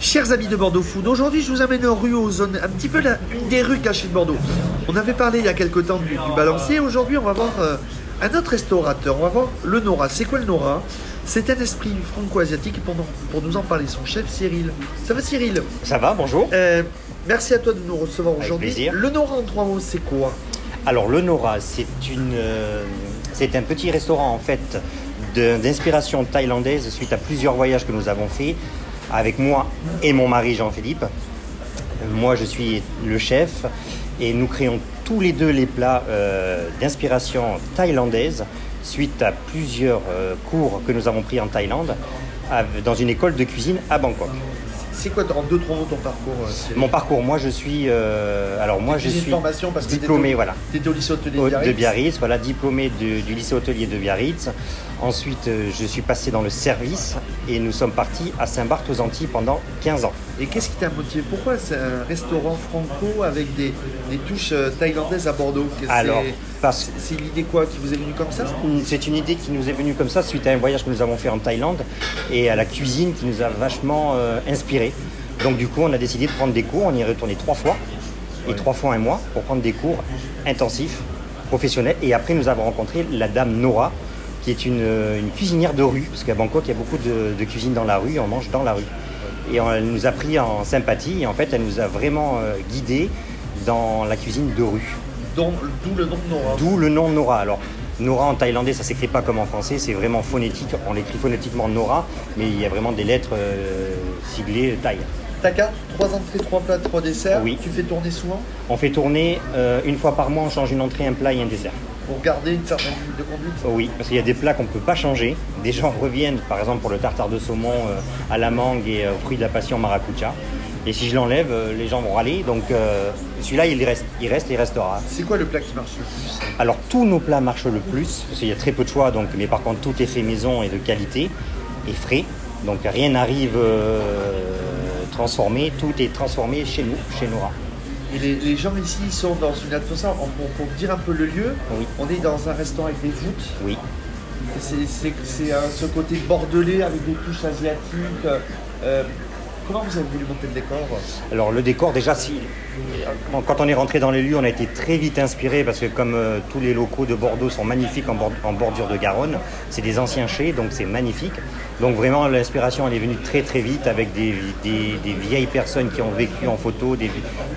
Chers amis de Bordeaux Food, aujourd'hui je vous amène en rue aux zones, un petit peu la, une des rues cachées de Bordeaux. On avait parlé il y a quelque temps du, du balancier, aujourd'hui on va voir euh, un autre restaurateur, on va voir le Nora. C'est quoi le Nora? C'est un esprit franco-asiatique pour, nous- pour nous en parler, son chef Cyril. Ça va Cyril? Ça va, bonjour. Euh, Merci à toi de nous recevoir aujourd'hui. Le Nora en trois mots, c'est quoi? Alors le Nora, c'est euh, c'est un petit restaurant en fait d'inspiration thaïlandaise suite à plusieurs voyages que nous avons faits avec moi et mon mari Jean-Philippe. Moi, je suis le chef et nous créons tous les deux les plats euh, d'inspiration thaïlandaise suite à plusieurs euh, cours que nous avons pris en Thaïlande dans une école de cuisine à Bangkok. C'est quoi en deux trois mots ton parcours euh, Mon parcours, moi je suis, euh, alors moi je suis formation parce que diplômé, t'étais au- voilà. T'étais au lycée hôtelier de de Biarritz. Biarritz, voilà, diplômé de- du lycée hôtelier de Biarritz. Ensuite, euh, je suis passé dans le service et nous sommes partis à Saint-Barth aux Antilles pendant 15 ans. Et qu'est-ce qui t'a motivé? Pourquoi c'est un restaurant franco avec des, des touches thaïlandaises à Bordeaux? C'est- Alors, parce- c'est c'est l'idée quoi qui vous est venue comme ça? C'est une idée qui nous est venue comme ça suite à un voyage que nous avons fait en Thaïlande et à la cuisine qui nous a vachement euh, inspiré. Donc du coup, on a décidé de prendre des cours. On y est retourné trois fois et trois fois un mois pour prendre des cours intensifs, professionnels. Et après, nous avons rencontré la dame Nora, qui est une, euh, une cuisinière de rue, parce qu'à Bangkok, il y a beaucoup de, de cuisine dans la rue. On mange dans la rue. Et on- elle nous a pris en sympathie. Et en fait, elle nous a vraiment euh, guidés dans la cuisine de rue. D'où le nom de Nora. D'où le nom Nora. Alors, Nora en thaïlandais, ça s'écrit pas comme en français, c'est vraiment phonétique. On l'écrit phonétiquement Nora, mais il y a vraiment des lettres euh, siglées thaï. Ta carte, trois entrées, trois plats, trois desserts. Oui. Tu fais tourner souvent? On fait tourner euh, une fois par mois, on change une entrée, un plat et un dessert. pour garder une certaine de conduite? Oui, parce qu'il y a des plats qu'on ne peut pas changer. Des gens reviennent, par exemple, pour le tartare de saumon euh, à la mangue et euh, au fruit de la passion maracuja. Et si je l'enlève, euh, les gens vont râler. Donc euh, celui-là, il reste, il reste il restera. C'est quoi le plat qui marche le plus Alors tous nos plats marchent le plus, parce qu'il y a très peu de choix, donc, mais par contre tout est fait maison et de qualité et frais. Donc rien n'arrive euh, transformé, tout est transformé chez nous, chez Nora. Et les, les gens ici ils sont dans une atmosphère, pour, pour dire un peu le lieu, Oui. on est dans un restaurant avec des voûtes. Oui. C'est ce côté bordelais avec des touches asiatiques. euh, comment vous avez voulu monter le décor Alors le décor déjà, si, bon, quand on est rentré dans les lieux, on a été très vite inspiré parce que comme euh, tous les locaux de Bordeaux sont magnifiques en, bord- en bordure de Garonne, c'est des anciens chais, donc c'est magnifique. Donc vraiment l'inspiration elle est venue très très vite avec des, vieilles personnes qui ont vécu en photo, des,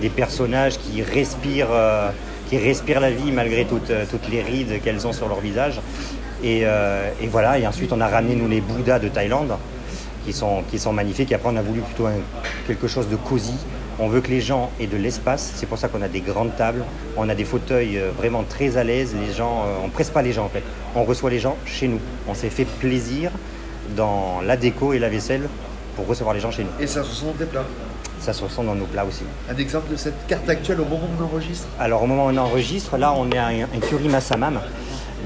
personnages qui respirent, euh, qui respirent la vie malgré toutes, euh, les rides qu'elles ont sur leur visage. Et, euh, et voilà, et ensuite on a ramené nous les Bouddhas de Thaïlande qui sont, qui sont magnifiques. Et après, on a voulu plutôt un- quelque chose de cosy. On veut que les gens aient de l'espace. C'est pour ça qu'on a des grandes tables. On a des fauteuils euh, vraiment très à l'aise. Les gens, euh, on presse pas les gens en fait. On reçoit les gens chez nous. On s'est fait plaisir dans la déco et la vaisselle pour recevoir les gens chez nous. Et ça, ce sont des plats. Ça se ressent dans nos plats aussi. Un exemple de cette carte actuelle au moment où on enregistre. Alors au moment où on enregistre, là on est à un, un curry massamam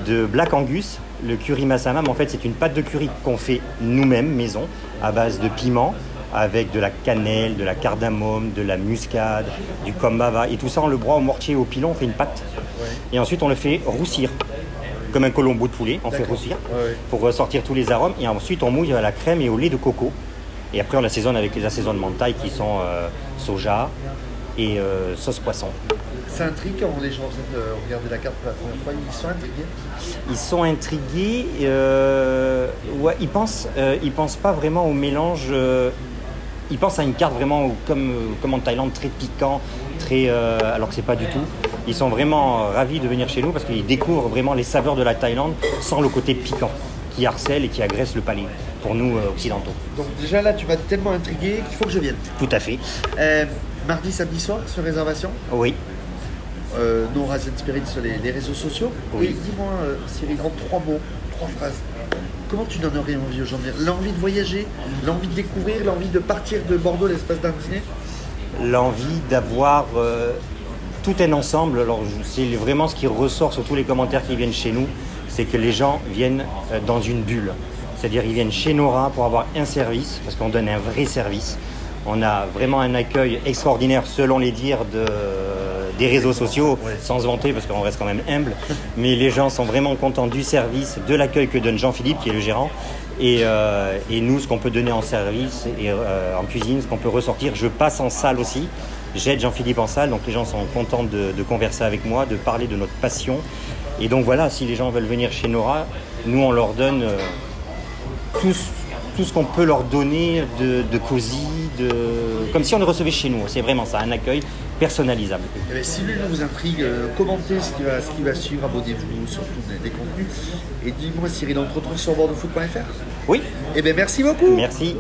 de Black Angus. Le curry massamam, en fait, c'est une pâte de curry qu'on fait nous-mêmes, maison, à base de piment, avec de la cannelle, de la cardamome, de la muscade, du kombava. Et tout ça, on le broie au mortier, au pilon, on fait une pâte. Et ensuite, on le fait roussir, comme un colombo de poulet, on fait roussir, pour ressortir tous les arômes. Et ensuite, on mouille à la crème et au lait de coco. Et après, on l'assaisonne avec les assaisonnements de taille qui sont euh, soja et euh, sauce poisson. C'est intrigue quand les gens viennent de regarder la carte pour la première fois, ils sont intrigués. Ils sont intrigués. euh, ouais, ils pensent, euh, ils pensent pas vraiment au mélange. euh, ils pensent à une carte vraiment comme, euh, comme en Thaïlande, très piquant, très. euh, alors que c'est pas du tout. Ils sont vraiment euh, ravis de venir chez nous parce qu'ils découvrent vraiment les saveurs de la Thaïlande sans le côté piquant qui harcèle et qui agresse le palais pour nous euh, occidentaux. Donc déjà là, tu m'as tellement intrigué qu'il faut que je vienne. Tout à fait. Mardi, samedi soir, sur réservation. Oui. Euh, Nora Z Spirit sur les, les réseaux sociaux. Oui. Et dis-moi, euh, Cyril, en trois mots, trois phrases. Comment tu donnerais envie aux gens de venir? L'envie de voyager, l'envie de découvrir, l'envie de partir de Bordeaux l'espace d'un dîner? L'envie d'avoir euh, tout un ensemble. Alors, c'est vraiment ce qui ressort sur tous les commentaires qui viennent chez nous, c'est que les gens viennent euh, dans une bulle. C'est-à-dire, ils viennent chez Nora pour avoir un service, parce qu'on donne un vrai service. On a vraiment un accueil extraordinaire selon les dires de, des réseaux sociaux, sans se vanter parce qu'on reste quand même humble. Mais les gens sont vraiment contents du service, de l'accueil que donne Jean-Philippe, qui est le gérant. Et, euh, et nous, ce qu'on peut donner en service et euh, en cuisine, ce qu'on peut ressortir. Je passe en salle aussi. J'aide Jean-Philippe en salle, donc les gens sont contents de, de converser avec moi, de parler de notre passion. Et donc voilà, si les gens veulent venir chez Nora, nous on leur donne euh, tout, ce- tout ce qu'on peut leur donner de, de cosy, de... comme si on les recevait chez nous. C'est vraiment ça, un accueil personnalisable. Eh bien, si l'une vous intrigue, euh, commentez ce qui va, ce qui va suivre, abonnez-vous sur tous les, les contenus. Et dis-moi Cyril, on te retrouve sur bordeauxfoot.fr Oui, Eh bien merci beaucoup merci.